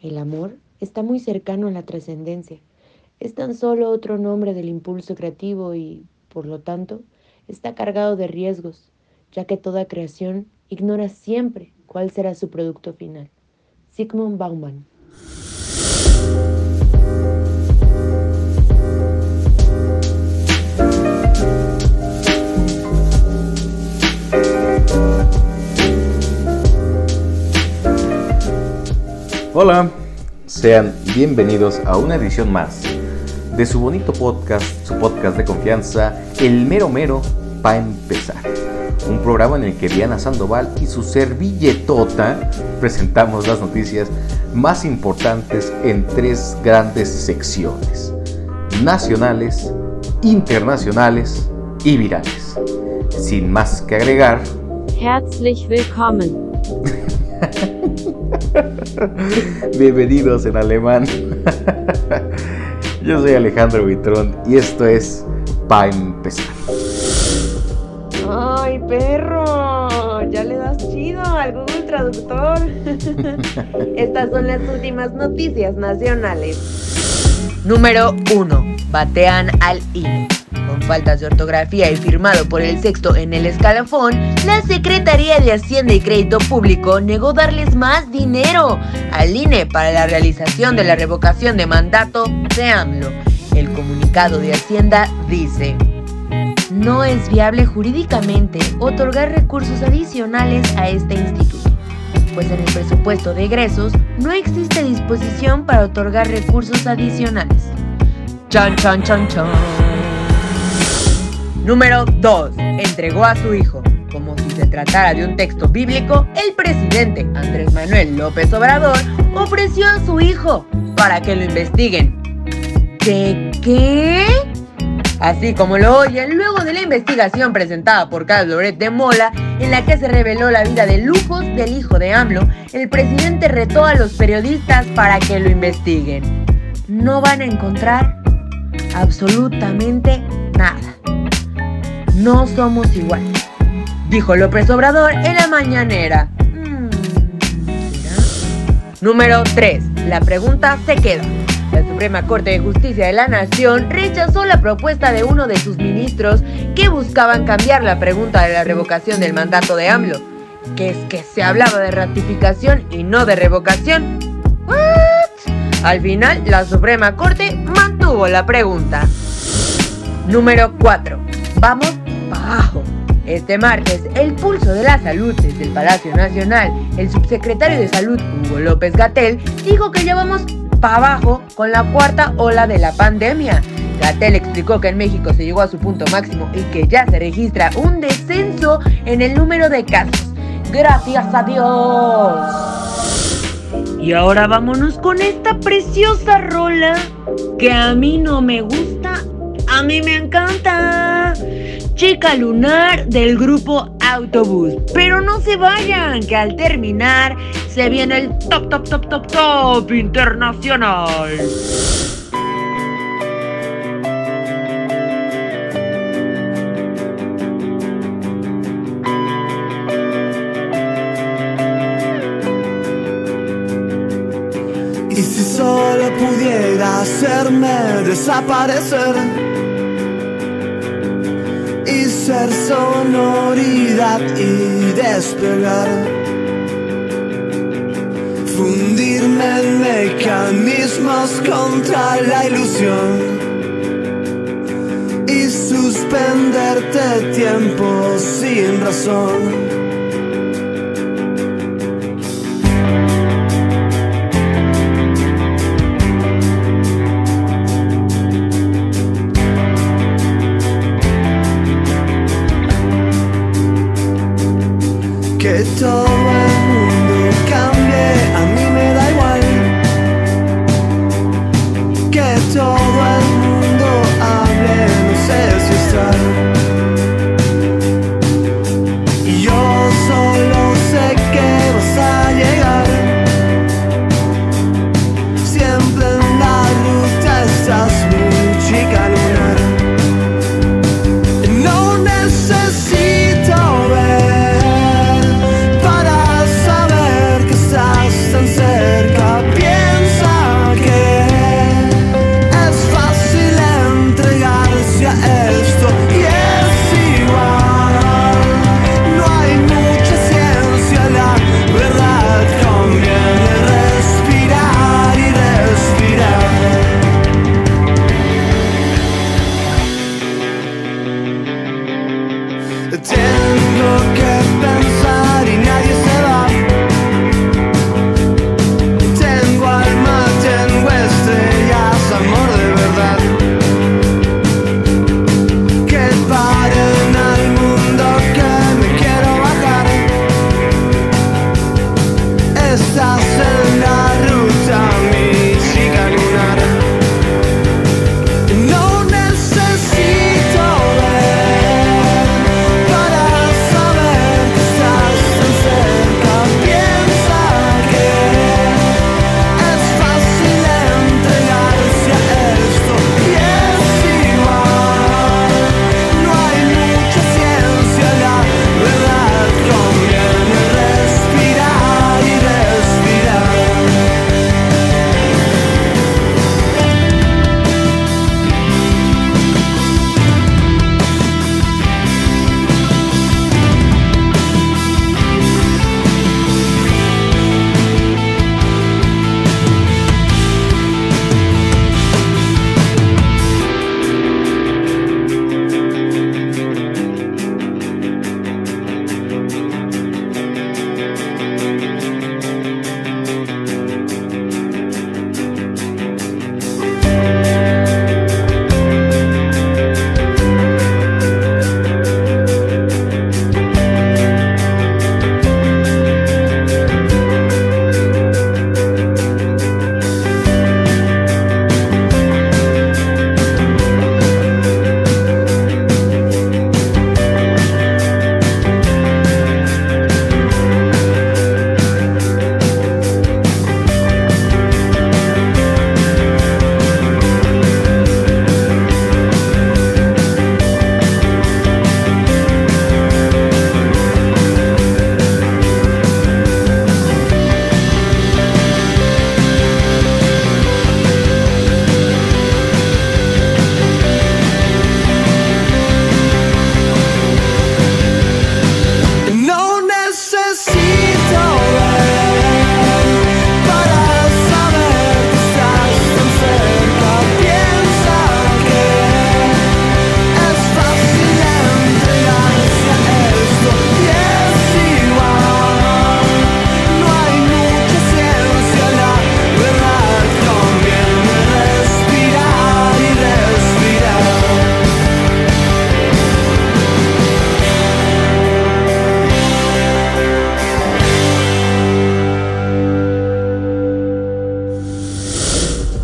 El amor está muy cercano a la trascendencia. Es tan solo otro nombre del impulso creativo y, por lo tanto, está cargado de riesgos, ya que toda creación ignora siempre cuál será su producto final. Sigmund Bauman. Hola, sean bienvenidos a una edición más de su bonito podcast, su podcast de confianza, El Mero Mero para empezar. Un programa en el que Diana Sandoval y su servilletota presentamos las noticias más importantes en tres grandes secciones, nacionales, internacionales y virales. Sin más que agregar, Herzlich willkommen. Bienvenidos en alemán. Yo soy Alejandro Vitrón y esto es Pa' empezar. ¡Ay, perro! Ya le das chido al Google Traductor. Estas son las últimas noticias nacionales. Número 1. Batean al INE. Faltas de ortografía y firmado por el sexto en el escalafón, la Secretaría de Hacienda y Crédito Público negó darles más dinero al INE para la realización de la revocación de mandato de AMLO. El comunicado de Hacienda dice, no es viable jurídicamente otorgar recursos adicionales a este instituto, pues en el presupuesto de egresos no existe disposición para otorgar recursos adicionales. Chan, chan, chan, chan. Número 2. Entregó a su hijo. Como si se tratara de un texto bíblico, el presidente Andrés Manuel López Obrador ofreció a su hijo para que lo investiguen. ¿De qué? Así como lo oyen, luego de la investigación presentada por Carlos Loret de Mola, en la que se reveló la vida de lujos del hijo de AMLO, el presidente retó a los periodistas para que lo investiguen. No van a encontrar absolutamente nada. No somos iguales, dijo López Obrador en la mañanera. Mm, Número 3. La pregunta se queda. La Suprema Corte de Justicia de la Nación rechazó la propuesta de uno de sus ministros que buscaban cambiar la pregunta de la revocación del mandato de AMLO, que es que se hablaba de ratificación y no de revocación. ¿What? Al final, la Suprema Corte mantuvo la pregunta. Número 4. Vamos abajo. Este martes, el pulso de la salud desde el Palacio Nacional, el subsecretario de Salud, Hugo López Gatel, dijo que ya vamos para abajo con la cuarta ola de la pandemia. Gatel explicó que en México se llegó a su punto máximo y que ya se registra un descenso en el número de casos. Gracias a Dios. Y ahora vámonos con esta preciosa rola que a mí no me gusta, a mí me encanta. Chica Lunar del grupo Autobús. Pero no se vayan, que al terminar se viene el top, top, top, top, top internacional. Y si solo pudiera hacerme desaparecer ser sonoridad y despegar, fundirme en mecanismos contra la ilusión y suspenderte tiempo sin razón.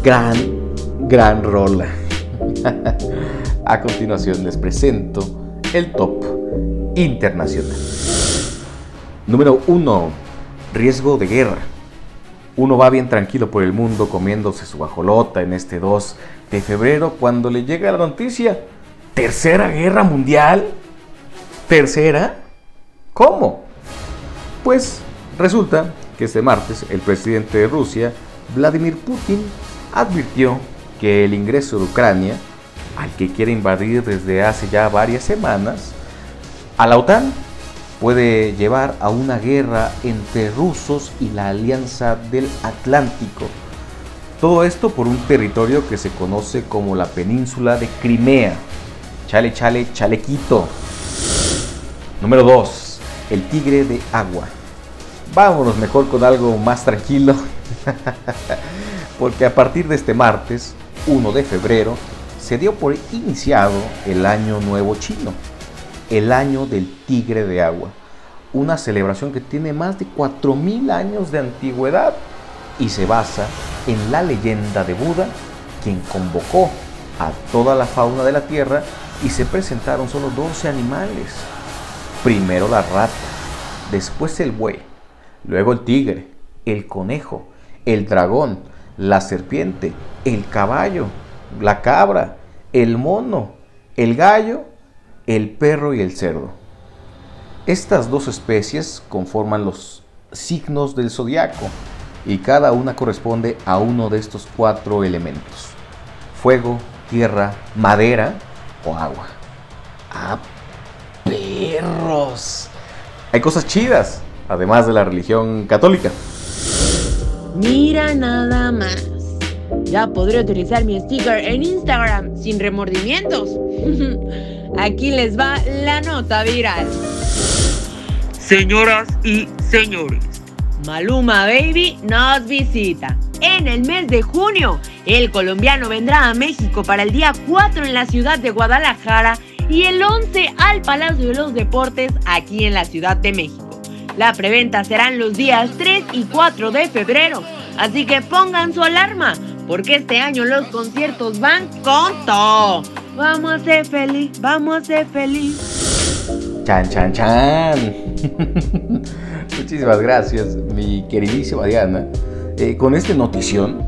Gran, gran rola. A continuación les presento el top internacional. Número 1. Riesgo de guerra. Uno va bien tranquilo por el mundo comiéndose su bajolota en este 2 de febrero cuando le llega la noticia. ¿Tercera guerra mundial? ¿Tercera? ¿Cómo? Pues resulta que este martes el presidente de Rusia, Vladimir Putin, advirtió que el ingreso de Ucrania, al que quiere invadir desde hace ya varias semanas, a la OTAN puede llevar a una guerra entre rusos y la Alianza del Atlántico. Todo esto por un territorio que se conoce como la península de Crimea. Chale, chale, chalequito. Número 2. El tigre de agua. Vámonos mejor con algo más tranquilo. Porque a partir de este martes, 1 de febrero, se dio por iniciado el Año Nuevo Chino el año del tigre de agua, una celebración que tiene más de 4.000 años de antigüedad y se basa en la leyenda de Buda, quien convocó a toda la fauna de la tierra y se presentaron solo 12 animales. Primero la rata, después el buey, luego el tigre, el conejo, el dragón, la serpiente, el caballo, la cabra, el mono, el gallo el perro y el cerdo. Estas dos especies conforman los signos del zodiaco y cada una corresponde a uno de estos cuatro elementos: fuego, tierra, madera o agua. ¡Ah, perros! Hay cosas chidas, además de la religión católica. Mira nada más. Ya podré utilizar mi sticker en Instagram sin remordimientos. Aquí les va la nota viral. Señoras y señores, Maluma Baby nos visita. En el mes de junio, el colombiano vendrá a México para el día 4 en la ciudad de Guadalajara y el 11 al Palacio de los Deportes aquí en la Ciudad de México. La preventa serán los días 3 y 4 de febrero, así que pongan su alarma, porque este año los conciertos van con todo. Vamos a ser feliz, vamos a ser feliz. Chan, chan, chan. Muchísimas gracias, mi queridísima Diana. Eh, con esta notición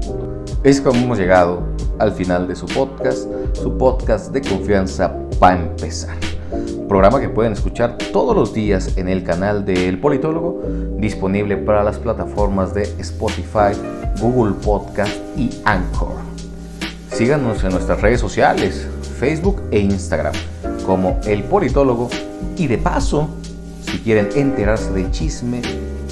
es como hemos llegado al final de su podcast, su podcast de confianza para empezar. Programa que pueden escuchar todos los días en el canal del Politólogo, disponible para las plataformas de Spotify, Google Podcast y Anchor. Síganos en nuestras redes sociales, Facebook e Instagram como El Politólogo y de paso, si quieren enterarse del chisme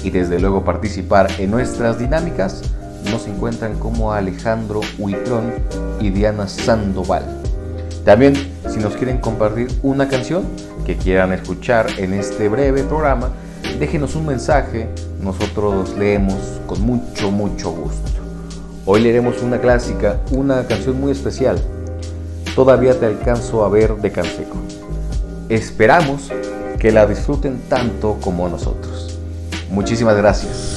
y desde luego participar en nuestras dinámicas, nos encuentran como Alejandro Huitrón y Diana Sandoval. También, si nos quieren compartir una canción que quieran escuchar en este breve programa, déjenos un mensaje, nosotros leemos con mucho, mucho gusto. Hoy leeremos una clásica, una canción muy especial, todavía te alcanzo a ver de Canseco. Esperamos que la disfruten tanto como nosotros. Muchísimas gracias.